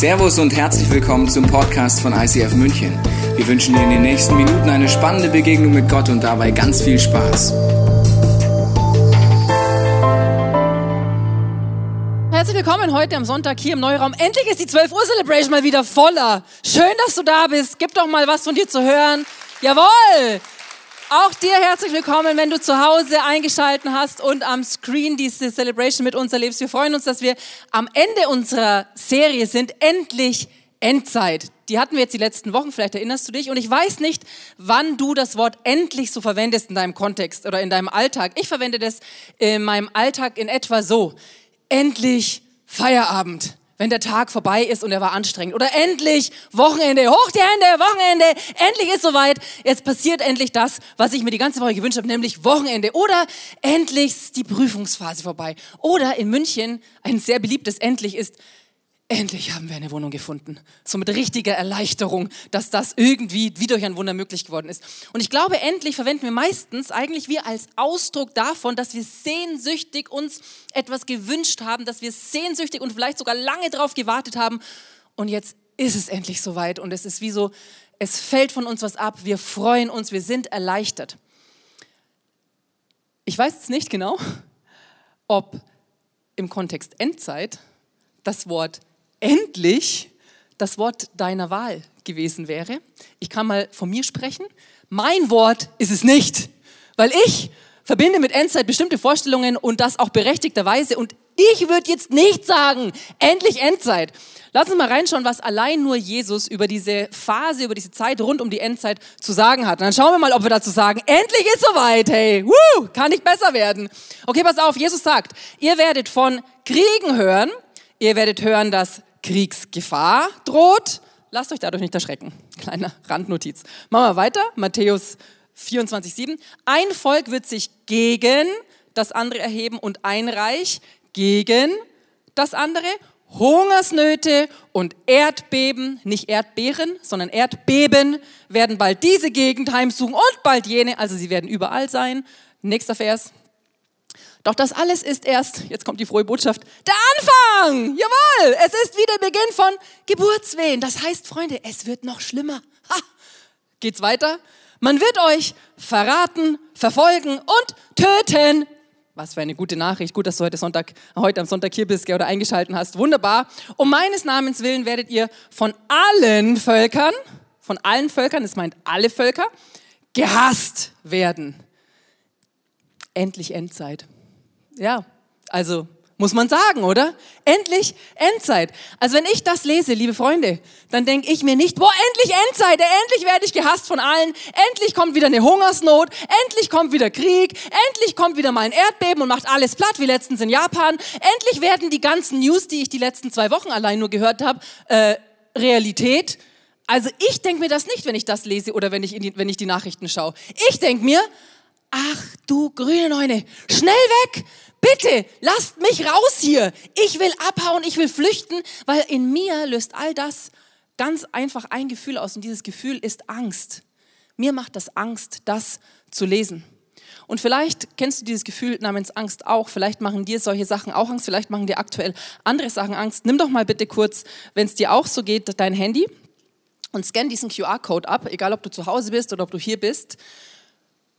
Servus und herzlich willkommen zum Podcast von ICF München. Wir wünschen dir in den nächsten Minuten eine spannende Begegnung mit Gott und dabei ganz viel Spaß. Herzlich willkommen heute am Sonntag hier im Neuraum. Endlich ist die 12 Uhr Celebration mal wieder voller. Schön, dass du da bist. Gib doch mal was von dir zu hören. Jawohl! Auch dir herzlich willkommen, wenn du zu Hause eingeschalten hast und am Screen diese Celebration mit uns erlebst. Wir freuen uns, dass wir am Ende unserer Serie sind. Endlich Endzeit. Die hatten wir jetzt die letzten Wochen, vielleicht erinnerst du dich. Und ich weiß nicht, wann du das Wort endlich so verwendest in deinem Kontext oder in deinem Alltag. Ich verwende das in meinem Alltag in etwa so. Endlich Feierabend wenn der Tag vorbei ist und er war anstrengend. Oder endlich Wochenende, hoch die Hände, Wochenende, endlich ist soweit. Jetzt passiert endlich das, was ich mir die ganze Woche gewünscht habe, nämlich Wochenende. Oder endlich ist die Prüfungsphase vorbei. Oder in München ein sehr beliebtes endlich ist endlich haben wir eine Wohnung gefunden. So mit richtiger Erleichterung, dass das irgendwie wie durch ein Wunder möglich geworden ist. Und ich glaube, endlich verwenden wir meistens eigentlich wir als Ausdruck davon, dass wir sehnsüchtig uns etwas gewünscht haben, dass wir sehnsüchtig und vielleicht sogar lange drauf gewartet haben. Und jetzt ist es endlich soweit und es ist wie so, es fällt von uns was ab. Wir freuen uns, wir sind erleichtert. Ich weiß jetzt nicht genau, ob im Kontext Endzeit das Wort endlich das Wort deiner Wahl gewesen wäre. Ich kann mal von mir sprechen. Mein Wort ist es nicht, weil ich verbinde mit Endzeit bestimmte Vorstellungen und das auch berechtigterweise. Und ich würde jetzt nicht sagen, endlich Endzeit. Lass uns mal reinschauen, was allein nur Jesus über diese Phase, über diese Zeit rund um die Endzeit zu sagen hat. Und dann schauen wir mal, ob wir dazu sagen, endlich ist soweit, hey, woo, kann nicht besser werden. Okay, pass auf, Jesus sagt, ihr werdet von Kriegen hören, ihr werdet hören, dass Kriegsgefahr droht. Lasst euch dadurch nicht erschrecken. Kleine Randnotiz. Machen wir weiter. Matthäus 24,7. Ein Volk wird sich gegen das andere erheben und ein Reich gegen das andere. Hungersnöte und Erdbeben, nicht Erdbeeren, sondern Erdbeben werden bald diese Gegend heimsuchen und bald jene, also sie werden überall sein. Nächster Vers. Doch das alles ist erst, jetzt kommt die frohe Botschaft, der Anfang. Jawohl, es ist wie der Beginn von Geburtswehen. Das heißt, Freunde, es wird noch schlimmer. Ha. Geht's weiter? Man wird euch verraten, verfolgen und töten. Was für eine gute Nachricht. Gut, dass du heute, Sonntag, heute am Sonntag hier bist oder eingeschalten hast. Wunderbar. Um meines Namens willen werdet ihr von allen Völkern, von allen Völkern, es meint alle Völker, gehasst werden. Endlich Endzeit. Ja, also muss man sagen, oder? Endlich Endzeit. Also wenn ich das lese, liebe Freunde, dann denke ich mir nicht, boah, endlich Endzeit, endlich werde ich gehasst von allen, endlich kommt wieder eine Hungersnot, endlich kommt wieder Krieg, endlich kommt wieder mal ein Erdbeben und macht alles platt, wie letztens in Japan, endlich werden die ganzen News, die ich die letzten zwei Wochen allein nur gehört habe, äh, Realität. Also ich denke mir das nicht, wenn ich das lese oder wenn ich, die, wenn ich die Nachrichten schaue. Ich denke mir, ach du grüne Neune, schnell weg, bitte, lasst mich raus hier. Ich will abhauen, ich will flüchten, weil in mir löst all das ganz einfach ein Gefühl aus und dieses Gefühl ist Angst. Mir macht das Angst, das zu lesen. Und vielleicht kennst du dieses Gefühl namens Angst auch. Vielleicht machen dir solche Sachen auch Angst. Vielleicht machen dir aktuell andere Sachen Angst. Nimm doch mal bitte kurz, wenn es dir auch so geht, dein Handy und scan diesen QR-Code ab, egal ob du zu Hause bist oder ob du hier bist.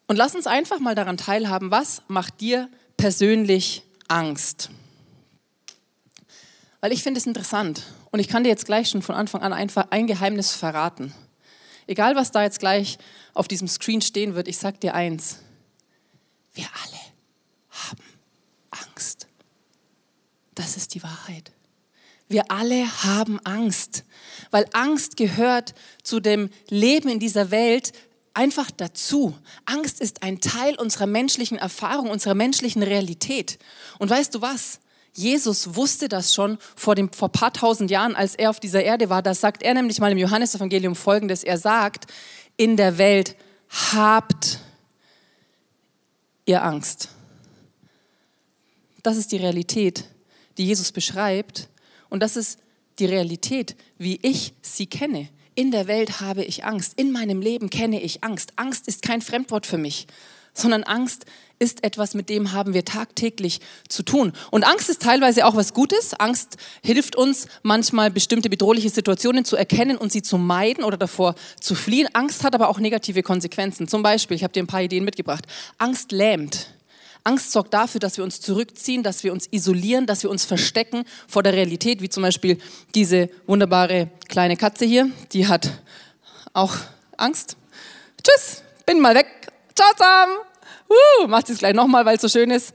Und lass uns einfach mal daran teilhaben, was macht dir persönlich Angst? Weil ich finde es interessant und ich kann dir jetzt gleich schon von Anfang an einfach ein Geheimnis verraten. Egal, was da jetzt gleich auf diesem Screen stehen wird, ich sag dir eins. Wir alle haben Angst. Das ist die Wahrheit. Wir alle haben Angst, weil Angst gehört zu dem Leben in dieser Welt einfach dazu. Angst ist ein Teil unserer menschlichen Erfahrung, unserer menschlichen Realität. Und weißt du was? Jesus wusste das schon vor dem vor paar tausend Jahren, als er auf dieser Erde war. Da sagt er nämlich mal im Johannesevangelium Folgendes: Er sagt: In der Welt habt ihr Angst. Das ist die Realität, die Jesus beschreibt, und das ist die Realität, wie ich sie kenne. In der Welt habe ich Angst. In meinem Leben kenne ich Angst. Angst ist kein Fremdwort für mich. sondern Angst ist etwas, mit dem haben wir tagtäglich zu tun. Und Angst ist teilweise auch was Gutes. Angst hilft uns manchmal bestimmte bedrohliche Situationen zu erkennen und sie zu meiden oder davor zu fliehen. Angst hat aber auch negative Konsequenzen. Zum Beispiel, ich habe dir ein paar Ideen mitgebracht. Angst lähmt. Angst sorgt dafür, dass wir uns zurückziehen, dass wir uns isolieren, dass wir uns verstecken vor der Realität, wie zum Beispiel diese wunderbare kleine Katze hier, die hat auch Angst. Tschüss, bin mal weg. Ciao zusammen. Uh, macht es gleich nochmal, weil es so schön ist.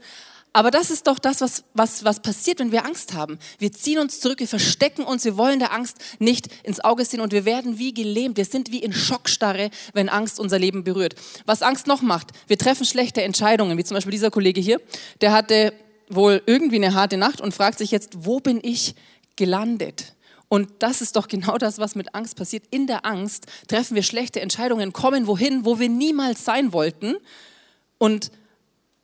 Aber das ist doch das, was, was, was passiert, wenn wir Angst haben. Wir ziehen uns zurück, wir verstecken uns, wir wollen der Angst nicht ins Auge sehen und wir werden wie gelähmt. Wir sind wie in Schockstarre, wenn Angst unser Leben berührt. Was Angst noch macht, wir treffen schlechte Entscheidungen, wie zum Beispiel dieser Kollege hier, der hatte wohl irgendwie eine harte Nacht und fragt sich jetzt, wo bin ich gelandet? Und das ist doch genau das, was mit Angst passiert. In der Angst treffen wir schlechte Entscheidungen, kommen wohin, wo wir niemals sein wollten. Und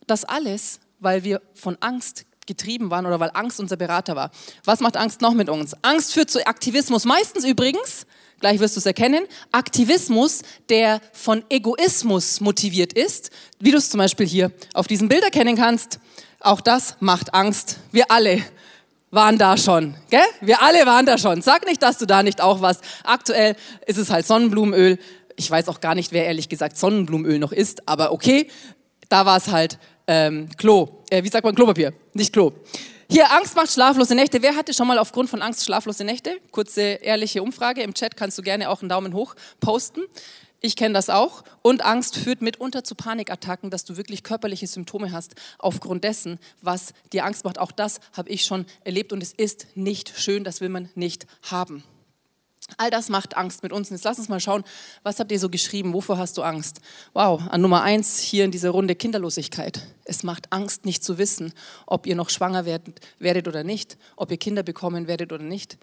das alles, weil wir von Angst getrieben waren oder weil Angst unser Berater war. Was macht Angst noch mit uns? Angst führt zu Aktivismus. Meistens übrigens, gleich wirst du es erkennen, Aktivismus, der von Egoismus motiviert ist, wie du es zum Beispiel hier auf diesem Bild erkennen kannst. Auch das macht Angst. Wir alle waren da schon. Gell? Wir alle waren da schon. Sag nicht, dass du da nicht auch warst. Aktuell ist es halt Sonnenblumenöl. Ich weiß auch gar nicht, wer ehrlich gesagt Sonnenblumenöl noch isst, aber okay, da war es halt ähm, Klo. Äh, wie sagt man Klopapier? Nicht Klo. Hier, Angst macht schlaflose Nächte. Wer hatte schon mal aufgrund von Angst schlaflose Nächte? Kurze, ehrliche Umfrage. Im Chat kannst du gerne auch einen Daumen hoch posten. Ich kenne das auch. Und Angst führt mitunter zu Panikattacken, dass du wirklich körperliche Symptome hast aufgrund dessen, was dir Angst macht. Auch das habe ich schon erlebt und es ist nicht schön, das will man nicht haben. All das macht Angst mit uns. jetzt lass uns mal schauen, was habt ihr so geschrieben? Wovor hast du Angst? Wow, an Nummer eins hier in dieser Runde Kinderlosigkeit. Es macht Angst, nicht zu wissen, ob ihr noch schwanger werdet, werdet oder nicht, ob ihr Kinder bekommen werdet oder nicht.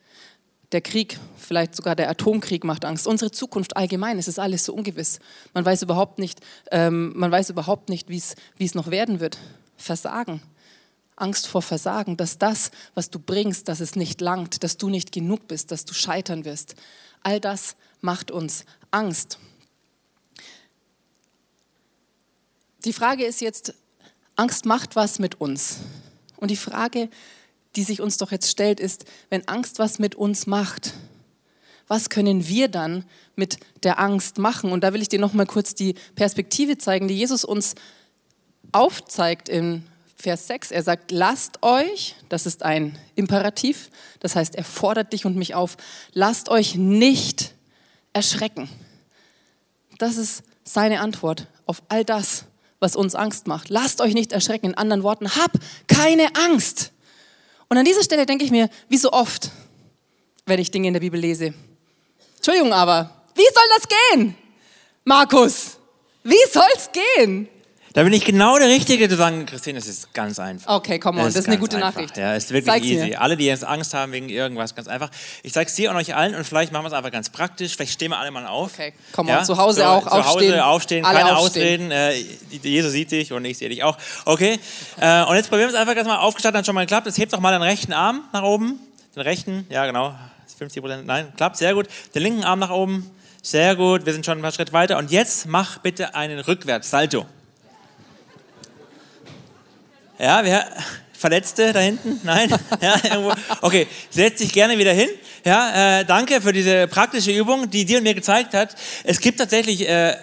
Der Krieg, vielleicht sogar der Atomkrieg macht Angst. Unsere Zukunft allgemein, es ist alles so ungewiss. Man weiß überhaupt nicht, ähm, man weiß überhaupt nicht, wie es noch werden wird. Versagen. Angst vor Versagen, dass das, was du bringst, dass es nicht langt, dass du nicht genug bist, dass du scheitern wirst. All das macht uns Angst. Die Frage ist jetzt, Angst macht was mit uns. Und die Frage, die sich uns doch jetzt stellt, ist, wenn Angst was mit uns macht, was können wir dann mit der Angst machen? Und da will ich dir noch mal kurz die Perspektive zeigen, die Jesus uns aufzeigt in Vers 6. Er sagt, lasst euch, das ist ein Imperativ, das heißt, er fordert dich und mich auf, lasst euch nicht erschrecken. Das ist seine Antwort auf all das, was uns Angst macht. Lasst euch nicht erschrecken. In anderen Worten, hab keine Angst. Und an dieser Stelle denke ich mir, wie so oft, wenn ich Dinge in der Bibel lese. Entschuldigung, aber wie soll das gehen? Markus, wie soll es gehen? Da bin ich genau der Richtige zu sagen, Christine, es ist ganz einfach. Okay, come on, das ist, das ist eine gute einfach. Nachricht. Ja, es ist wirklich Zeig's easy. Mir. Alle, die jetzt Angst haben wegen irgendwas, ganz einfach. Ich zeige es dir und euch allen und vielleicht machen wir es einfach ganz praktisch. Vielleicht stehen wir alle mal auf. Okay, come on, ja? zu Hause so, auch zu aufstehen. Hause aufstehen, alle keine aufstehen. Ausreden. Äh, Jesus sieht dich und ich sehe dich auch. Okay, äh, und jetzt probieren wir es einfach ganz mal aufgestattet, hat schon mal geklappt. Jetzt hebt doch mal den rechten Arm nach oben. Den rechten, ja genau, 50 Prozent, nein, klappt, sehr gut. Den linken Arm nach oben, sehr gut. Wir sind schon ein paar Schritte weiter. Und jetzt mach bitte einen Rückwärts-Salto. Ja, wer, Verletzte da hinten? Nein? Ja, irgendwo. Okay, setz dich gerne wieder hin. Ja, äh, danke für diese praktische Übung, die dir und mir gezeigt hat. Es gibt tatsächlich äh,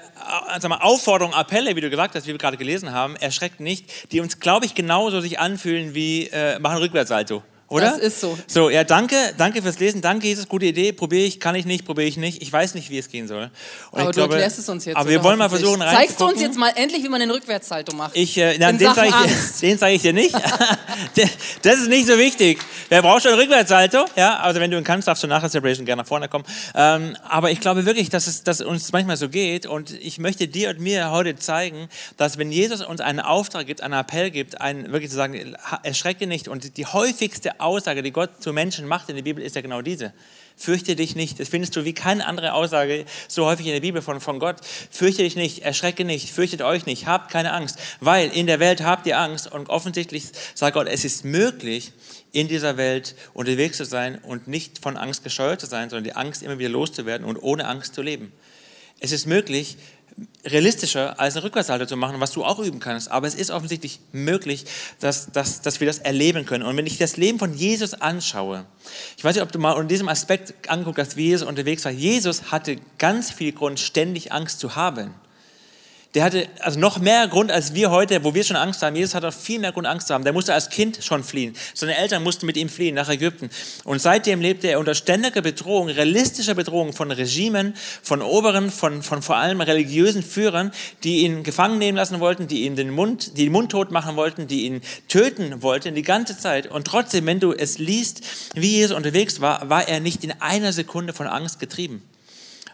sag mal, Aufforderungen, Appelle, wie du gesagt hast, wie wir gerade gelesen haben, erschreckt nicht, die uns, glaube ich, genauso sich anfühlen wie äh, machen Rückwärtssalto. Oder? Das ist so. So, ja, danke, danke fürs Lesen. Danke, Jesus, gute Idee. Probiere ich, kann ich nicht, probiere ich nicht. Ich weiß nicht, wie es gehen soll. Und aber du glaube, erklärst es uns jetzt. Aber wir wollen mal versuchen, rein Zeigst du uns jetzt mal endlich, wie man den Rückwärtssalto macht? Ich, äh, na, den zeige ich, zeig ich, dir nicht. das ist nicht so wichtig. Wer braucht schon Rückwärtssalto? Ja, also wenn du ihn kannst, darfst du nach der Celebration gerne nach vorne kommen. Ähm, aber ich glaube wirklich, dass es dass uns manchmal so geht. Und ich möchte dir und mir heute zeigen, dass wenn Jesus uns einen Auftrag gibt, einen Appell gibt, einen wirklich zu sagen, erschrecke nicht. Und die häufigste Aussage, die Gott zu Menschen macht in der Bibel, ist ja genau diese. Fürchte dich nicht. Das findest du wie keine andere Aussage so häufig in der Bibel von, von Gott. Fürchte dich nicht, erschrecke nicht, fürchtet euch nicht, habt keine Angst. Weil in der Welt habt ihr Angst und offensichtlich sagt Gott, es ist möglich, in dieser Welt unterwegs zu sein und nicht von Angst gescheuert zu sein, sondern die Angst immer wieder loszuwerden und ohne Angst zu leben. Es ist möglich, realistischer als eine Rückwärtshalte zu machen, was du auch üben kannst. Aber es ist offensichtlich möglich, dass, dass, dass wir das erleben können. Und wenn ich das Leben von Jesus anschaue, ich weiß nicht, ob du mal unter diesem Aspekt anguckst, dass wie Jesus unterwegs war. Jesus hatte ganz viel Grund, ständig Angst zu haben. Der hatte also noch mehr Grund als wir heute, wo wir schon Angst haben. Jesus hatte viel mehr Grund, Angst zu haben. Der musste als Kind schon fliehen. Seine Eltern mussten mit ihm fliehen nach Ägypten. Und seitdem lebte er unter ständiger Bedrohung, realistischer Bedrohung von Regimen, von Oberen, von, von vor allem religiösen Führern, die ihn gefangen nehmen lassen wollten, die ihm den Mund, die den Mund tot machen wollten, die ihn töten wollten die ganze Zeit. Und trotzdem, wenn du es liest, wie Jesus unterwegs war, war er nicht in einer Sekunde von Angst getrieben.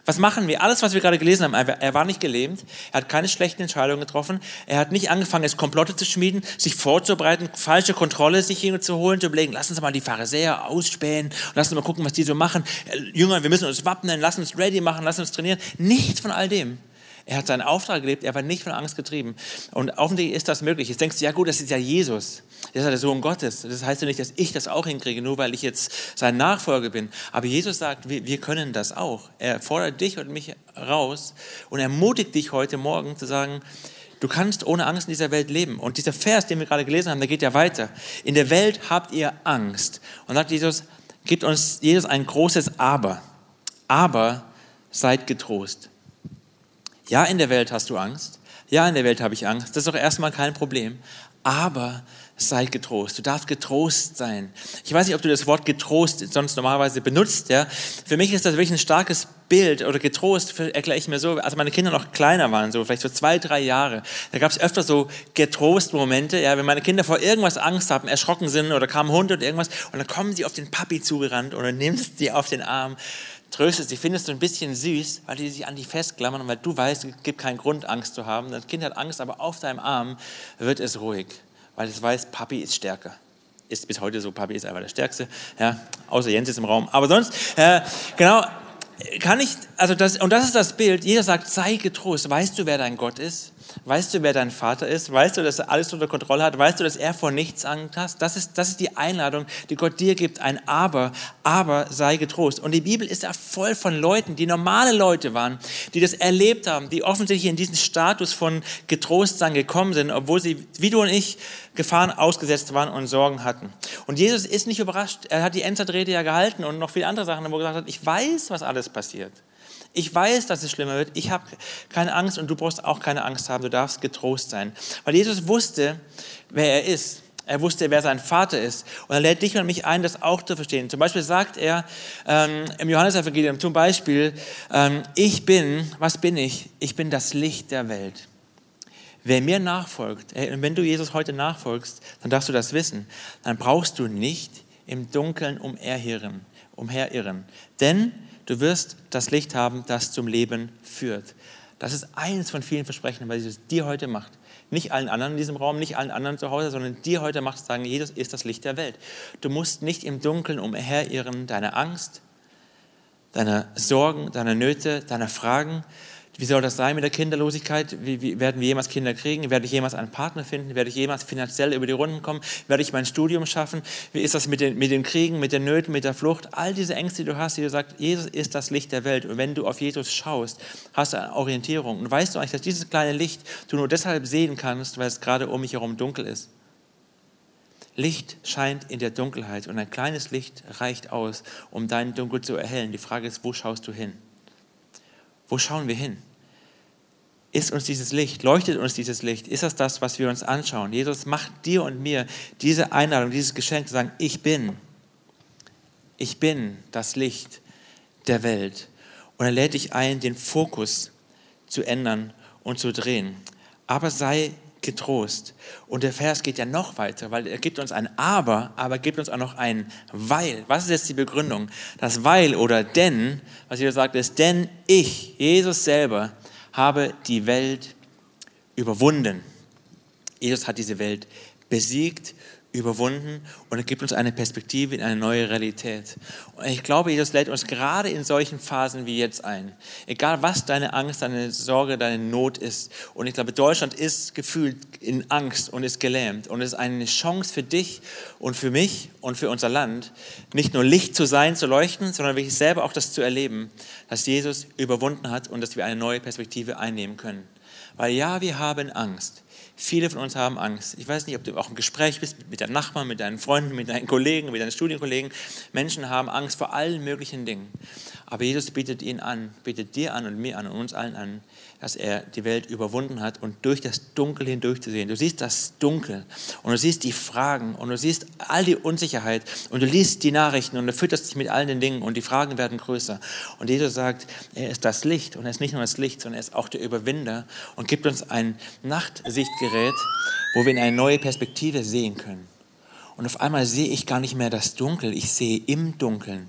Was machen wir? Alles, was wir gerade gelesen haben, er war nicht gelähmt, er hat keine schlechten Entscheidungen getroffen, er hat nicht angefangen, es Komplotte zu schmieden, sich vorzubereiten, falsche Kontrolle sich hier zu holen, zu überlegen, lass uns mal die Pharisäer ausspähen lass uns mal gucken, was die so machen. Äh, Jünger, wir müssen uns wappnen, lass uns ready machen, lass uns trainieren. Nichts von all dem. Er hat seinen Auftrag gelebt, er war nicht von Angst getrieben. Und offensichtlich ist das möglich. Jetzt denkst du, ja gut, das ist ja Jesus. Das ist ja der Sohn Gottes. Das heißt ja nicht, dass ich das auch hinkriege, nur weil ich jetzt sein Nachfolger bin. Aber Jesus sagt, wir, wir können das auch. Er fordert dich und mich raus und ermutigt dich heute Morgen zu sagen, Du kannst ohne Angst in dieser Welt leben. Und dieser Vers, den wir gerade gelesen haben, der geht ja weiter. In der Welt habt ihr Angst. Und sagt Jesus, gibt uns Jesus ein großes Aber. Aber seid getrost. Ja, in der Welt hast du Angst. Ja, in der Welt habe ich Angst. Das ist doch erstmal kein Problem. Aber sei getrost. Du darfst getrost sein. Ich weiß nicht, ob du das Wort getrost sonst normalerweise benutzt. Ja? Für mich ist das wirklich ein starkes Bild oder getrost, erkläre ich mir so, als meine Kinder noch kleiner waren, so vielleicht so zwei, drei Jahre, da gab es öfter so Getrost-Momente, ja, wenn meine Kinder vor irgendwas Angst haben, erschrocken sind oder kam ein Hund oder irgendwas und dann kommen sie auf den Papi zugerannt dann nimmst sie auf den Arm tröstest sie, findest du ein bisschen süß, weil die sich an dich festklammern und weil du weißt, es gibt keinen Grund, Angst zu haben. Das Kind hat Angst, aber auf deinem Arm wird es ruhig, weil es weiß, Papi ist stärker. Ist bis heute so, Papi ist einfach der Stärkste, ja, außer Jens ist im Raum. Aber sonst, äh, genau, kann ich, also das, und das ist das Bild, jeder sagt, sei getrost, weißt du, wer dein Gott ist? Weißt du, wer dein Vater ist? Weißt du, dass er alles unter Kontrolle hat? Weißt du, dass er vor nichts Angst hat? Das ist, das ist die Einladung, die Gott dir gibt, ein Aber, aber sei getrost. Und die Bibel ist ja voll von Leuten, die normale Leute waren, die das erlebt haben, die offensichtlich in diesen Status von Getrostsein gekommen sind, obwohl sie, wie du und ich, Gefahren ausgesetzt waren und Sorgen hatten. Und Jesus ist nicht überrascht. Er hat die Endzeitrede ja gehalten und noch viele andere Sachen, wo er gesagt hat, ich weiß, was alles passiert. Ich weiß, dass es schlimmer wird. Ich habe keine Angst und du brauchst auch keine Angst haben. Du darfst getrost sein. Weil Jesus wusste, wer er ist. Er wusste, wer sein Vater ist. Und er lädt dich und mich ein, das auch zu verstehen. Zum Beispiel sagt er ähm, im Johannesevangelium zum Beispiel, ähm, ich bin, was bin ich? Ich bin das Licht der Welt. Wer mir nachfolgt, ey, und wenn du Jesus heute nachfolgst, dann darfst du das wissen, dann brauchst du nicht im Dunkeln umherirren. umherirren. Denn Du wirst das Licht haben, das zum Leben führt. Das ist eines von vielen Versprechen, was Jesus dir heute macht. Nicht allen anderen in diesem Raum, nicht allen anderen zu Hause, sondern dir heute macht, sagen, Jesus ist das Licht der Welt. Du musst nicht im Dunkeln umherirren, deine Angst, deine Sorgen, deine Nöte, deine Fragen, wie soll das sein mit der Kinderlosigkeit? Wie, wie, werden wir jemals Kinder kriegen? Werde ich jemals einen Partner finden? Werde ich jemals finanziell über die Runden kommen? Werde ich mein Studium schaffen? Wie ist das mit den, mit den Kriegen, mit den Nöten, mit der Flucht? All diese Ängste, die du hast, die du sagst, Jesus ist das Licht der Welt. Und wenn du auf Jesus schaust, hast du eine Orientierung. Und weißt du eigentlich, dass dieses kleine Licht du nur deshalb sehen kannst, weil es gerade um mich herum dunkel ist? Licht scheint in der Dunkelheit und ein kleines Licht reicht aus, um dein Dunkel zu erhellen. Die Frage ist, wo schaust du hin? Wo schauen wir hin? Ist uns dieses Licht, leuchtet uns dieses Licht? Ist das das, was wir uns anschauen? Jesus macht dir und mir diese Einladung, dieses Geschenk zu sagen, ich bin, ich bin das Licht der Welt. Und er lädt dich ein, den Fokus zu ändern und zu drehen. Aber sei getrost. Und der Vers geht ja noch weiter, weil er gibt uns ein Aber, aber gibt uns auch noch ein Weil. Was ist jetzt die Begründung? Das Weil oder Denn, was Jesus sagt, ist, denn ich, Jesus selber, habe die Welt überwunden. Jesus hat diese Welt besiegt, überwunden und er gibt uns eine Perspektive in eine neue Realität. Und ich glaube, Jesus lädt uns gerade in solchen Phasen wie jetzt ein. Egal was deine Angst, deine Sorge, deine Not ist. Und ich glaube, Deutschland ist gefühlt in Angst und ist gelähmt. Und es ist eine Chance für dich und für mich und für unser Land, nicht nur Licht zu sein, zu leuchten, sondern wirklich selber auch das zu erleben, dass Jesus überwunden hat und dass wir eine neue Perspektive einnehmen können. Weil ja, wir haben Angst. Viele von uns haben Angst. Ich weiß nicht, ob du auch im Gespräch bist mit deinen Nachbarn, mit deinen Freunden, mit deinen Kollegen, mit deinen Studienkollegen. Menschen haben Angst vor allen möglichen Dingen. Aber Jesus bietet ihnen an, bietet dir an und mir an und uns allen an, dass er die Welt überwunden hat und durch das Dunkel hindurchzusehen. Du siehst das Dunkel und du siehst die Fragen und du siehst all die Unsicherheit und du liest die Nachrichten und du fütterst dich mit all den Dingen und die Fragen werden größer. Und Jesus sagt, er ist das Licht und er ist nicht nur das Licht, sondern er ist auch der Überwinder und gibt uns ein Nachtsichtgerät, wo wir in eine neue Perspektive sehen können. Und auf einmal sehe ich gar nicht mehr das Dunkel, ich sehe im Dunkeln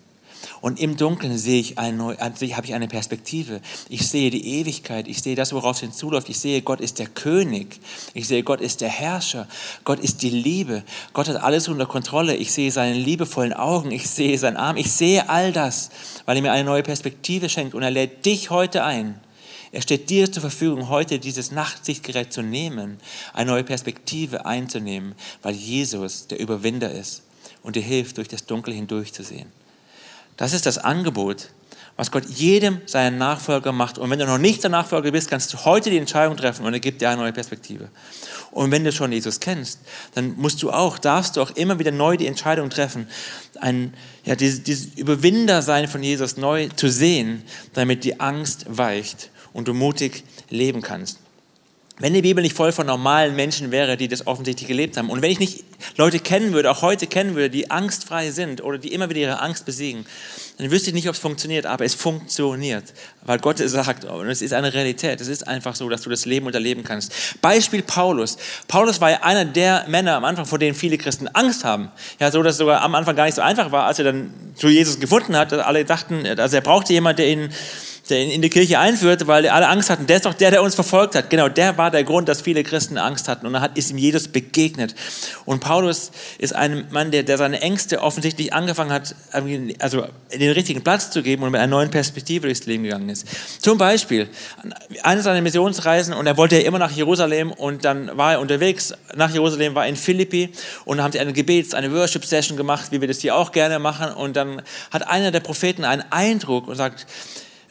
und im Dunkeln sehe ich eine, also habe ich eine Perspektive. Ich sehe die Ewigkeit. Ich sehe das, worauf es hinzuläuft. Ich sehe, Gott ist der König. Ich sehe, Gott ist der Herrscher. Gott ist die Liebe. Gott hat alles unter Kontrolle. Ich sehe seine liebevollen Augen. Ich sehe seinen Arm. Ich sehe all das, weil er mir eine neue Perspektive schenkt. Und er lädt dich heute ein. Er steht dir zur Verfügung, heute dieses Nachtsichtgerät zu nehmen, eine neue Perspektive einzunehmen, weil Jesus der Überwinder ist und dir hilft, durch das Dunkel hindurchzusehen. Das ist das Angebot, was Gott jedem seinen Nachfolger macht. Und wenn du noch nicht der Nachfolger bist, kannst du heute die Entscheidung treffen und er gibt dir eine neue Perspektive. Und wenn du schon Jesus kennst, dann musst du auch, darfst du auch immer wieder neu die Entscheidung treffen, ein, ja, dieses, dieses Überwindersein von Jesus neu zu sehen, damit die Angst weicht und du mutig leben kannst. Wenn die Bibel nicht voll von normalen Menschen wäre, die das offensichtlich gelebt haben, und wenn ich nicht Leute kennen würde, auch heute kennen würde, die angstfrei sind oder die immer wieder ihre Angst besiegen, dann wüsste ich nicht, ob es funktioniert, aber es funktioniert, weil Gott es sagt, und es ist eine Realität, es ist einfach so, dass du das Leben unterleben kannst. Beispiel Paulus. Paulus war ja einer der Männer am Anfang, vor denen viele Christen Angst haben. Ja, so, dass es sogar am Anfang gar nicht so einfach war, als er dann zu Jesus gefunden hat, alle dachten, also er brauchte jemanden, der ihn der ihn in die Kirche einführte, weil alle Angst hatten. Der ist doch der, der uns verfolgt hat. Genau, der war der Grund, dass viele Christen Angst hatten. Und dann ist ihm Jesus begegnet. Und Paulus ist ein Mann, der, der seine Ängste offensichtlich angefangen hat, also den richtigen Platz zu geben und mit einer neuen Perspektive durchs Leben gegangen ist. Zum Beispiel, eine seiner Missionsreisen, und er wollte ja immer nach Jerusalem, und dann war er unterwegs nach Jerusalem, war in Philippi, und dann haben sie eine Gebets-, eine Worship-Session gemacht, wie wir das hier auch gerne machen. Und dann hat einer der Propheten einen Eindruck und sagt,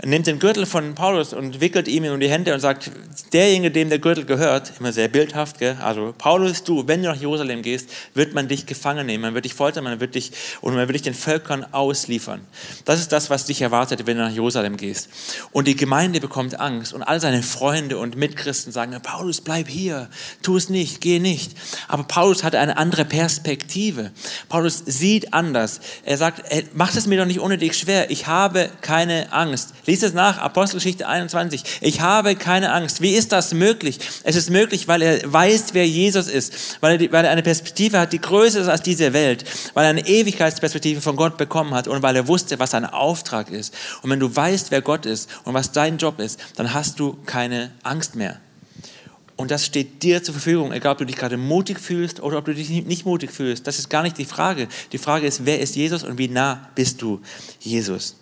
nimmt den Gürtel von Paulus und wickelt ihm um die Hände und sagt, derjenige, dem der Gürtel gehört, immer sehr bildhaft, gell? also Paulus, du, wenn du nach Jerusalem gehst, wird man dich gefangen nehmen, man wird dich foltern, man wird dich, und man wird dich den Völkern ausliefern. Das ist das, was dich erwartet, wenn du nach Jerusalem gehst. Und die Gemeinde bekommt Angst und all seine Freunde und Mitchristen sagen, Paulus, bleib hier, tu es nicht, geh nicht. Aber Paulus hatte eine andere Perspektive. Paulus sieht anders. Er sagt, mach es mir doch nicht unnötig schwer, ich habe keine Angst. Es nach, Apostelgeschichte 21. Ich habe keine Angst. Wie ist das möglich? Es ist möglich, weil er weiß, wer Jesus ist, weil er, weil er eine Perspektive hat, die größer ist als diese Welt, weil er eine Ewigkeitsperspektive von Gott bekommen hat und weil er wusste, was sein Auftrag ist. Und wenn du weißt, wer Gott ist und was dein Job ist, dann hast du keine Angst mehr. Und das steht dir zur Verfügung, egal ob du dich gerade mutig fühlst oder ob du dich nicht mutig fühlst. Das ist gar nicht die Frage. Die Frage ist, wer ist Jesus und wie nah bist du Jesus?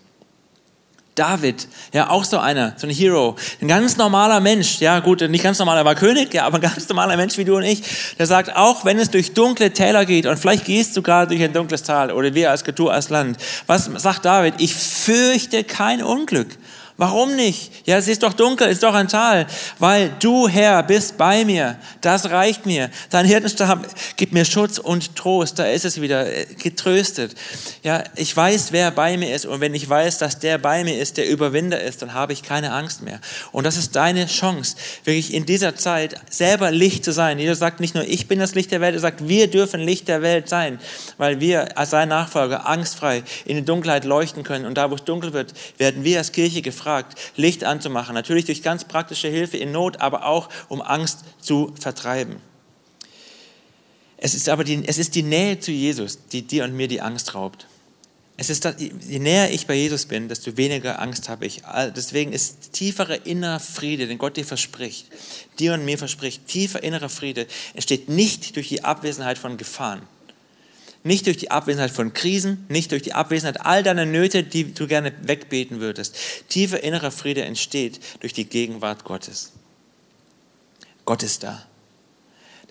David, ja, auch so einer, so ein Hero, ein ganz normaler Mensch, ja, gut, nicht ganz normaler, er war König, ja, aber ein ganz normaler Mensch wie du und ich, der sagt, auch wenn es durch dunkle Täler geht und vielleicht gehst du gerade durch ein dunkles Tal oder wir als Kultur, als Land, was sagt David? Ich fürchte kein Unglück. Warum nicht? Ja, es ist doch dunkel, es ist doch ein Tal. Weil du, Herr, bist bei mir. Das reicht mir. Dein Hirtenstab gibt mir Schutz und Trost. Da ist es wieder äh, getröstet. Ja, ich weiß, wer bei mir ist. Und wenn ich weiß, dass der bei mir ist, der Überwinder ist, dann habe ich keine Angst mehr. Und das ist deine Chance, wirklich in dieser Zeit selber Licht zu sein. Jeder sagt nicht nur, ich bin das Licht der Welt, er sagt, wir dürfen Licht der Welt sein, weil wir als sein Nachfolger angstfrei in die Dunkelheit leuchten können. Und da, wo es dunkel wird, werden wir als Kirche gefragt, gefragt, Licht anzumachen. Natürlich durch ganz praktische Hilfe in Not, aber auch um Angst zu vertreiben. Es ist aber die, es ist die Nähe zu Jesus, die dir und mir die Angst raubt. Es ist, je näher ich bei Jesus bin, desto weniger Angst habe ich. Deswegen ist tieferer innerer Friede, den Gott dir verspricht, dir und mir verspricht, tiefer innerer Friede, entsteht nicht durch die Abwesenheit von Gefahren, Nicht durch die Abwesenheit von Krisen, nicht durch die Abwesenheit all deiner Nöte, die du gerne wegbeten würdest. Tiefer innerer Friede entsteht durch die Gegenwart Gottes. Gott ist da.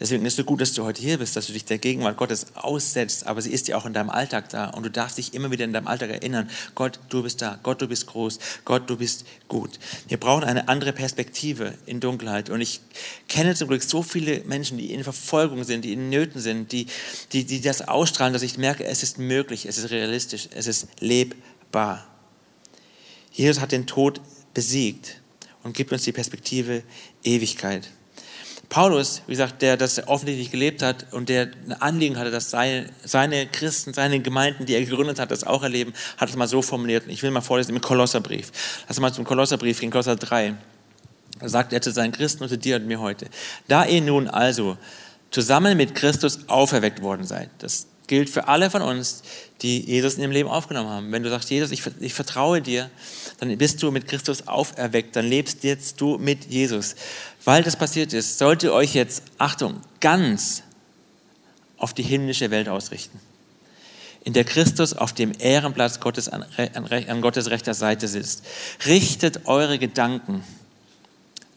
Deswegen ist es so gut, dass du heute hier bist, dass du dich der Gegenwart Gottes aussetzt, aber sie ist ja auch in deinem Alltag da und du darfst dich immer wieder in deinem Alltag erinnern, Gott, du bist da, Gott, du bist groß, Gott, du bist gut. Wir brauchen eine andere Perspektive in Dunkelheit und ich kenne zum Glück so viele Menschen, die in Verfolgung sind, die in Nöten sind, die, die, die das ausstrahlen, dass ich merke, es ist möglich, es ist realistisch, es ist lebbar. Jesus hat den Tod besiegt und gibt uns die Perspektive Ewigkeit. Paulus, wie gesagt, der das offensichtlich gelebt hat und der ein Anliegen hatte, dass seine, seine Christen, seine Gemeinden, die er gegründet hat, das auch erleben, hat es mal so formuliert. Ich will mal vorlesen im Kolosserbrief. Lass mal zum Kolosserbrief gehen, Kolosser 3. Da sagt er zu seinen Christen und zu dir und mir heute. Da ihr nun also zusammen mit Christus auferweckt worden seid, das gilt für alle von uns, die Jesus in ihrem Leben aufgenommen haben. Wenn du sagst, Jesus, ich, ich vertraue dir, dann bist du mit Christus auferweckt, dann lebst jetzt du mit Jesus. Weil das passiert ist, sollt ihr euch jetzt, Achtung, ganz auf die himmlische Welt ausrichten, in der Christus auf dem Ehrenplatz Gottes an, an, an Gottes rechter Seite sitzt. Richtet eure Gedanken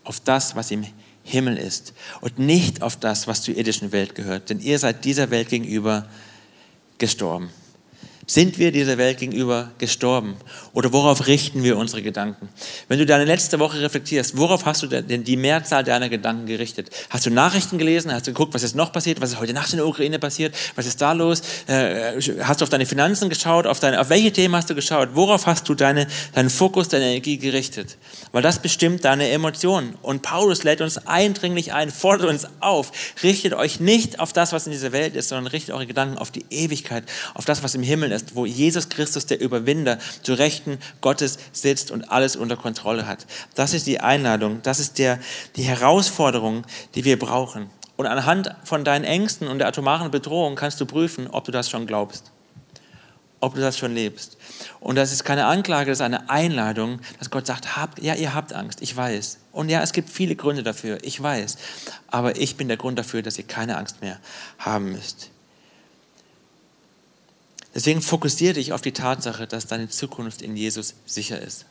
auf das, was im Himmel ist und nicht auf das, was zur irdischen Welt gehört, denn ihr seid dieser Welt gegenüber gestorben. Sind wir dieser Welt gegenüber gestorben? Oder worauf richten wir unsere Gedanken? Wenn du deine letzte Woche reflektierst, worauf hast du denn die Mehrzahl deiner Gedanken gerichtet? Hast du Nachrichten gelesen? Hast du geguckt, was ist noch passiert? Was ist heute Nacht in der Ukraine passiert? Was ist da los? Äh, hast du auf deine Finanzen geschaut? Auf, deine, auf welche Themen hast du geschaut? Worauf hast du deine, deinen Fokus, deine Energie gerichtet? Weil das bestimmt deine Emotionen. Und Paulus lädt uns eindringlich ein, fordert uns auf. Richtet euch nicht auf das, was in dieser Welt ist, sondern richtet eure Gedanken auf die Ewigkeit, auf das, was im Himmel ist, wo Jesus Christus, der Überwinder, zu Rechten Gottes sitzt und alles unter Kontrolle hat. Das ist die Einladung, das ist der, die Herausforderung, die wir brauchen. Und anhand von deinen Ängsten und der atomaren Bedrohung kannst du prüfen, ob du das schon glaubst, ob du das schon lebst. Und das ist keine Anklage, das ist eine Einladung, dass Gott sagt, habt, ja, ihr habt Angst, ich weiß. Und ja, es gibt viele Gründe dafür, ich weiß. Aber ich bin der Grund dafür, dass ihr keine Angst mehr haben müsst. Deswegen fokussiere dich auf die Tatsache, dass deine Zukunft in Jesus sicher ist.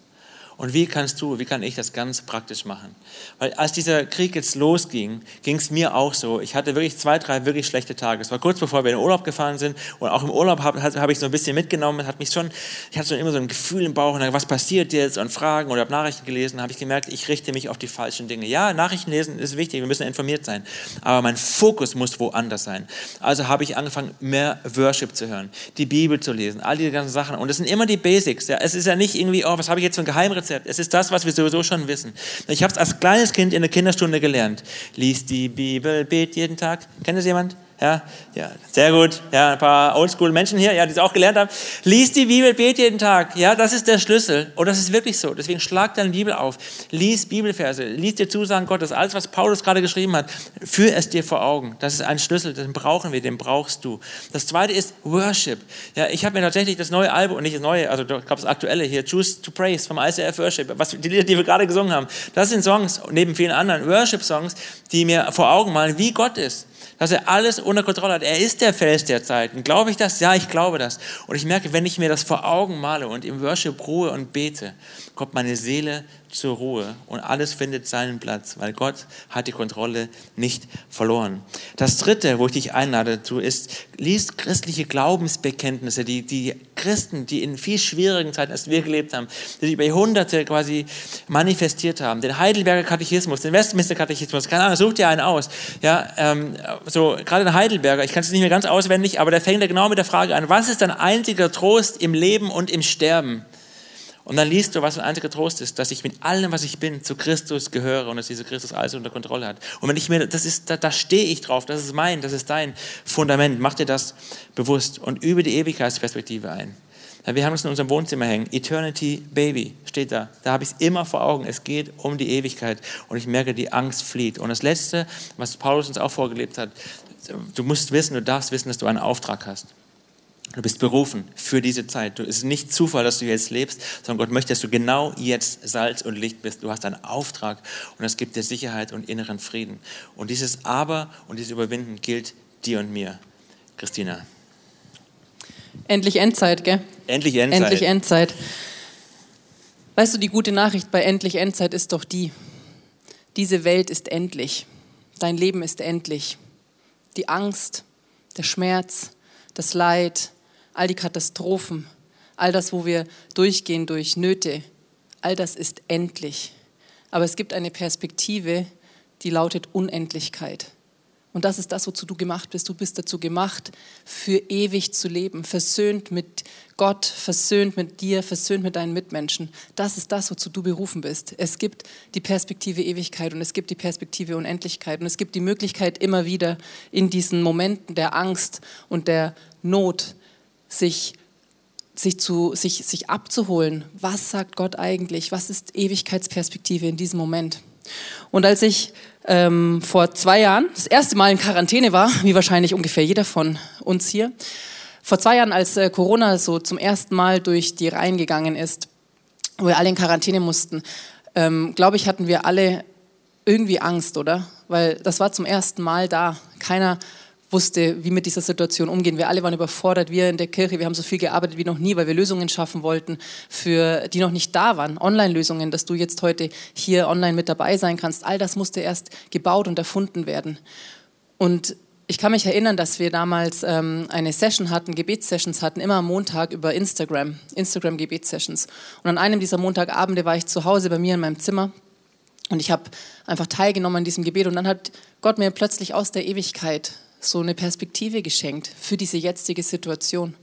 Und wie kannst du, wie kann ich das ganz praktisch machen? Weil als dieser Krieg jetzt losging, ging es mir auch so. Ich hatte wirklich zwei, drei wirklich schlechte Tage. Es war kurz bevor wir in den Urlaub gefahren sind und auch im Urlaub habe hab ich so ein bisschen mitgenommen. Hat mich schon, ich hatte so immer so ein Gefühl im Bauch, was passiert jetzt und Fragen oder habe Nachrichten gelesen, habe ich gemerkt, ich richte mich auf die falschen Dinge. Ja, Nachrichten lesen ist wichtig, wir müssen informiert sein, aber mein Fokus muss woanders sein. Also habe ich angefangen, mehr Worship zu hören, die Bibel zu lesen, all diese ganzen Sachen. Und es sind immer die Basics. Ja. Es ist ja nicht irgendwie, oh, was habe ich jetzt für ein Geheimrezept? Rezept. Es ist das, was wir sowieso schon wissen. Ich habe es als kleines Kind in der Kinderstunde gelernt. Lies die Bibel, bet jeden Tag. Kennt das jemand? Ja, ja, sehr gut. Ja, ein paar Oldschool-Menschen hier, ja, die es auch gelernt haben. Lies die Bibel, bet jeden Tag. Ja, das ist der Schlüssel. Und das ist wirklich so. Deswegen schlag deine Bibel auf. Lies Bibelverse. Lies dir Zusagen Gottes. Alles, was Paulus gerade geschrieben hat, führ es dir vor Augen. Das ist ein Schlüssel. Den brauchen wir. Den brauchst du. Das zweite ist Worship. Ja, ich habe mir tatsächlich das neue Album, nicht das neue, also ich glaube das aktuelle hier, Choose to Praise vom ICF Worship, was, die Lieder, die wir gerade gesungen haben. Das sind Songs, neben vielen anderen Worship-Songs, die mir vor Augen malen, wie Gott ist dass er alles unter Kontrolle hat. Er ist der Fels der Zeiten. Glaube ich das? Ja, ich glaube das. Und ich merke, wenn ich mir das vor Augen male und im Worship ruhe und bete, kommt meine Seele zur Ruhe und alles findet seinen Platz, weil Gott hat die Kontrolle nicht verloren. Das dritte, wo ich dich einlade zu, ist, liest christliche Glaubensbekenntnisse, die, die Christen, die in viel schwierigen Zeiten, als wir gelebt haben, die sich über Jahrhunderte quasi manifestiert haben. Den Heidelberger Katechismus, den Westminster Katechismus, keine Ahnung, such dir einen aus. Ja, ähm, so, gerade den Heidelberger, ich kann es nicht mehr ganz auswendig, aber der fängt ja genau mit der Frage an, was ist dein einziger Trost im Leben und im Sterben? Und dann liest du, was ein einziger Trost ist, dass ich mit allem, was ich bin, zu Christus gehöre und dass dieser Christus alles unter Kontrolle hat. Und wenn ich mir, das ist, da, da stehe ich drauf, das ist mein, das ist dein Fundament. Mach dir das bewusst und übe die Ewigkeitsperspektive ein. Wir haben es in unserem Wohnzimmer hängen. Eternity Baby steht da. Da habe ich es immer vor Augen. Es geht um die Ewigkeit und ich merke, die Angst flieht. Und das Letzte, was Paulus uns auch vorgelebt hat, du musst wissen, du darfst wissen, dass du einen Auftrag hast. Du bist berufen für diese Zeit. Es ist nicht Zufall, dass du jetzt lebst, sondern Gott möchte, dass du genau jetzt Salz und Licht bist. Du hast einen Auftrag und das gibt dir Sicherheit und inneren Frieden. Und dieses Aber und dieses Überwinden gilt dir und mir. Christina. Endlich Endzeit, gell? Endlich Endzeit. Endlich Endzeit. Weißt du, die gute Nachricht bei Endlich Endzeit ist doch die, diese Welt ist endlich. Dein Leben ist endlich. Die Angst, der Schmerz, das Leid, all die Katastrophen, all das, wo wir durchgehen durch Nöte, all das ist endlich. Aber es gibt eine Perspektive, die lautet Unendlichkeit. Und das ist das, wozu du gemacht bist. Du bist dazu gemacht, für ewig zu leben, versöhnt mit Gott, versöhnt mit dir, versöhnt mit deinen Mitmenschen. Das ist das, wozu du berufen bist. Es gibt die Perspektive Ewigkeit und es gibt die Perspektive Unendlichkeit und es gibt die Möglichkeit, immer wieder in diesen Momenten der Angst und der Not sich sich, zu, sich, sich abzuholen, was sagt Gott eigentlich, was ist Ewigkeitsperspektive in diesem Moment. Und als ich ähm, vor zwei Jahren das erste Mal in Quarantäne war, wie wahrscheinlich ungefähr jeder von uns hier, vor zwei Jahren, als äh, Corona so zum ersten Mal durch die Reihen gegangen ist, wo wir alle in Quarantäne mussten, ähm, glaube ich, hatten wir alle irgendwie Angst, oder? Weil das war zum ersten Mal da. Keiner wusste, wie mit dieser Situation umgehen. Wir alle waren überfordert, wir in der Kirche, wir haben so viel gearbeitet wie noch nie, weil wir Lösungen schaffen wollten, für die noch nicht da waren. Online-Lösungen, dass du jetzt heute hier online mit dabei sein kannst. All das musste erst gebaut und erfunden werden. Und ich kann mich erinnern, dass wir damals ähm, eine Session hatten, Gebetssessions hatten, immer am Montag über Instagram, Instagram-Gebetssessions. Und an einem dieser Montagabende war ich zu Hause bei mir in meinem Zimmer und ich habe einfach teilgenommen an diesem Gebet und dann hat Gott mir plötzlich aus der Ewigkeit so eine Perspektive geschenkt für diese jetzige Situation.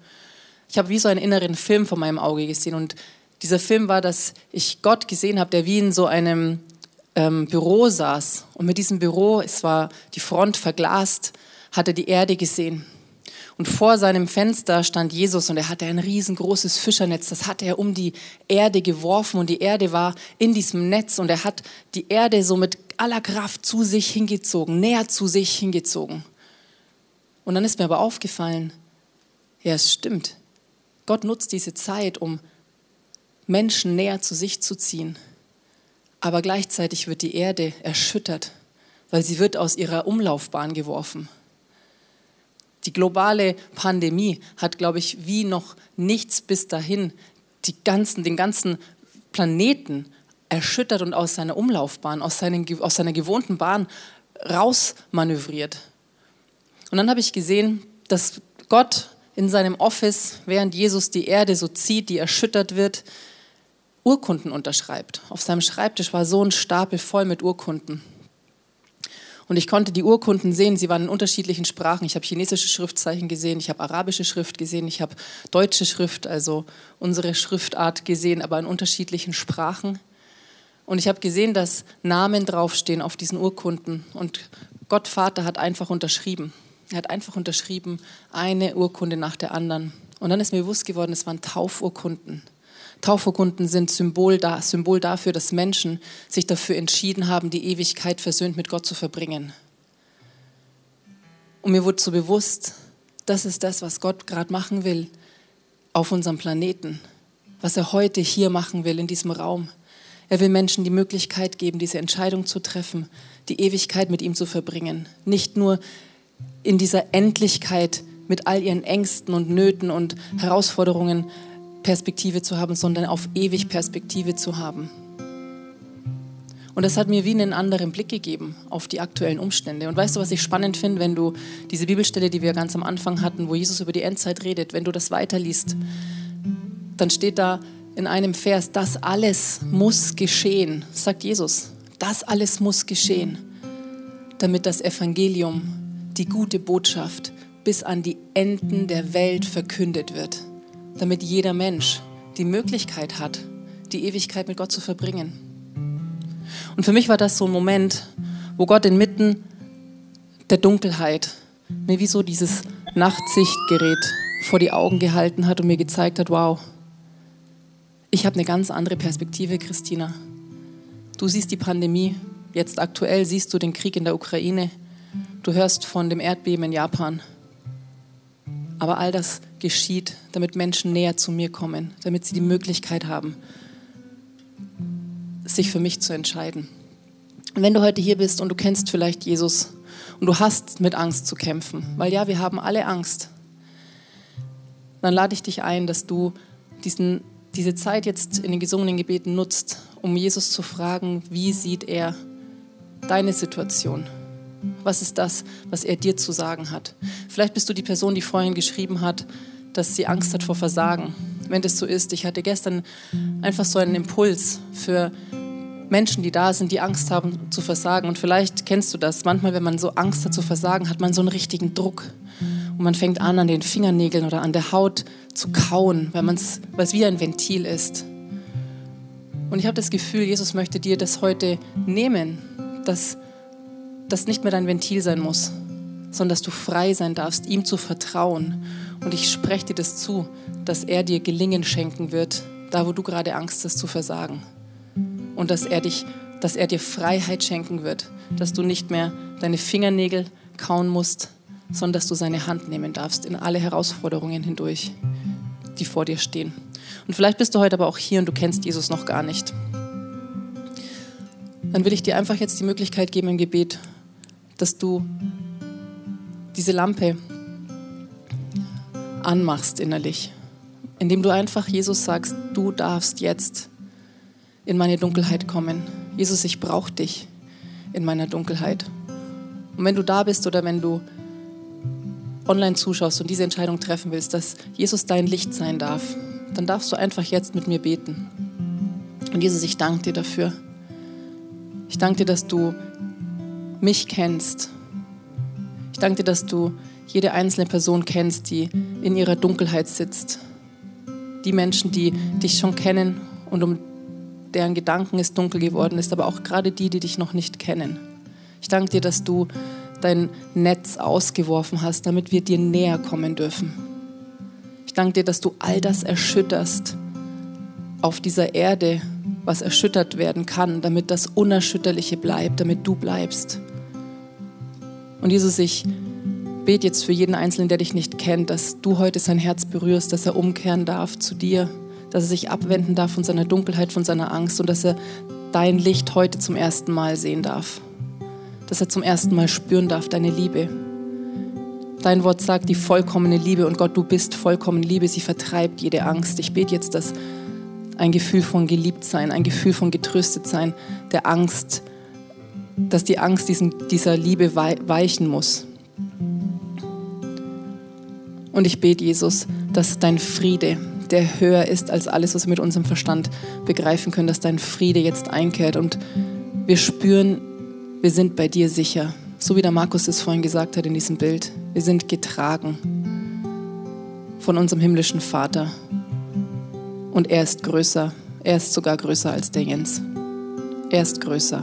Ich habe wie so einen inneren Film vor meinem Auge gesehen und dieser Film war, dass ich Gott gesehen habe, der wie in so einem ähm, Büro saß und mit diesem Büro, es war die Front verglast, hat er die Erde gesehen. Und vor seinem Fenster stand Jesus und er hatte ein riesengroßes Fischernetz. Das hatte er um die Erde geworfen und die Erde war in diesem Netz und er hat die Erde so mit aller Kraft zu sich hingezogen, näher zu sich hingezogen. Und dann ist mir aber aufgefallen, ja, es stimmt. Gott nutzt diese Zeit, um Menschen näher zu sich zu ziehen. Aber gleichzeitig wird die Erde erschüttert, weil sie wird aus ihrer Umlaufbahn geworfen. Die globale Pandemie hat, glaube ich, wie noch nichts bis dahin die ganzen, den ganzen Planeten erschüttert und aus seiner Umlaufbahn, aus, seinen, aus seiner gewohnten Bahn rausmanövriert. Und dann habe ich gesehen, dass Gott in seinem Office, während Jesus die Erde so zieht, die erschüttert wird, Urkunden unterschreibt. Auf seinem Schreibtisch war so ein Stapel voll mit Urkunden. Und ich konnte die Urkunden sehen, sie waren in unterschiedlichen Sprachen. Ich habe chinesische Schriftzeichen gesehen, ich habe arabische Schrift gesehen, ich habe deutsche Schrift, also unsere Schriftart gesehen, aber in unterschiedlichen Sprachen. Und ich habe gesehen, dass Namen draufstehen auf diesen Urkunden. Und Gott Vater hat einfach unterschrieben. Er hat einfach unterschrieben, eine Urkunde nach der anderen. Und dann ist mir bewusst geworden, es waren Taufurkunden. Taufurkunden sind Symbol, da, Symbol dafür, dass Menschen sich dafür entschieden haben, die Ewigkeit versöhnt mit Gott zu verbringen. Und mir wurde so bewusst, das ist das, was Gott gerade machen will auf unserem Planeten, was er heute hier machen will in diesem Raum. Er will Menschen die Möglichkeit geben, diese Entscheidung zu treffen, die Ewigkeit mit ihm zu verbringen. Nicht nur in dieser Endlichkeit mit all ihren Ängsten und Nöten und Herausforderungen Perspektive zu haben, sondern auf ewig Perspektive zu haben. Und das hat mir wie einen anderen Blick gegeben auf die aktuellen Umstände. Und weißt du, was ich spannend finde, wenn du diese Bibelstelle, die wir ganz am Anfang hatten, wo Jesus über die Endzeit redet, wenn du das weiterliest, dann steht da in einem Vers, das alles muss geschehen, sagt Jesus. Das alles muss geschehen, damit das Evangelium die gute Botschaft bis an die Enden der Welt verkündet wird, damit jeder Mensch die Möglichkeit hat, die Ewigkeit mit Gott zu verbringen. Und für mich war das so ein Moment, wo Gott inmitten der Dunkelheit mir wie so dieses Nachtsichtgerät vor die Augen gehalten hat und mir gezeigt hat, wow, ich habe eine ganz andere Perspektive, Christina. Du siehst die Pandemie, jetzt aktuell siehst du den Krieg in der Ukraine, Du hörst von dem Erdbeben in Japan. Aber all das geschieht, damit Menschen näher zu mir kommen, damit sie die Möglichkeit haben, sich für mich zu entscheiden. Wenn du heute hier bist und du kennst vielleicht Jesus und du hast mit Angst zu kämpfen, weil ja, wir haben alle Angst, dann lade ich dich ein, dass du diesen, diese Zeit jetzt in den gesungenen Gebeten nutzt, um Jesus zu fragen, wie sieht er deine Situation? Was ist das, was er dir zu sagen hat? Vielleicht bist du die Person, die vorhin geschrieben hat, dass sie Angst hat vor Versagen. Wenn das so ist, ich hatte gestern einfach so einen Impuls für Menschen, die da sind, die Angst haben zu versagen. Und vielleicht kennst du das. Manchmal, wenn man so Angst hat zu versagen, hat man so einen richtigen Druck. Und man fängt an, an den Fingernägeln oder an der Haut zu kauen, weil es wie ein Ventil ist. Und ich habe das Gefühl, Jesus möchte dir das heute nehmen, dass das nicht mehr dein Ventil sein muss, sondern dass du frei sein darfst, ihm zu vertrauen. Und ich spreche dir das zu, dass er dir Gelingen schenken wird, da wo du gerade Angst hast zu versagen. Und dass er, dich, dass er dir Freiheit schenken wird, dass du nicht mehr deine Fingernägel kauen musst, sondern dass du seine Hand nehmen darfst in alle Herausforderungen hindurch, die vor dir stehen. Und vielleicht bist du heute aber auch hier und du kennst Jesus noch gar nicht. Dann will ich dir einfach jetzt die Möglichkeit geben im Gebet, dass du diese Lampe anmachst innerlich, indem du einfach Jesus sagst, du darfst jetzt in meine Dunkelheit kommen. Jesus, ich brauche dich in meiner Dunkelheit. Und wenn du da bist oder wenn du online zuschaust und diese Entscheidung treffen willst, dass Jesus dein Licht sein darf, dann darfst du einfach jetzt mit mir beten. Und Jesus, ich danke dir dafür. Ich danke dir, dass du mich kennst. Ich danke dir, dass du jede einzelne Person kennst, die in ihrer Dunkelheit sitzt. Die Menschen, die dich schon kennen und um deren Gedanken es dunkel geworden ist, aber auch gerade die, die dich noch nicht kennen. Ich danke dir, dass du dein Netz ausgeworfen hast, damit wir dir näher kommen dürfen. Ich danke dir, dass du all das erschütterst auf dieser Erde, was erschüttert werden kann, damit das Unerschütterliche bleibt, damit du bleibst. Und Jesus, ich bete jetzt für jeden Einzelnen, der dich nicht kennt, dass du heute sein Herz berührst, dass er umkehren darf zu dir, dass er sich abwenden darf von seiner Dunkelheit, von seiner Angst und dass er dein Licht heute zum ersten Mal sehen darf. Dass er zum ersten Mal spüren darf, deine Liebe. Dein Wort sagt, die vollkommene Liebe und Gott, du bist vollkommene Liebe, sie vertreibt jede Angst. Ich bete jetzt, dass ein Gefühl von Geliebtsein, ein Gefühl von Getröstetsein, der Angst, dass die Angst diesem, dieser Liebe weichen muss. Und ich bete, Jesus, dass dein Friede, der höher ist als alles, was wir mit unserem Verstand begreifen können, dass dein Friede jetzt einkehrt und wir spüren, wir sind bei dir sicher. So wie der Markus es vorhin gesagt hat in diesem Bild. Wir sind getragen von unserem himmlischen Vater. Und er ist größer. Er ist sogar größer als der Jens. Er ist größer.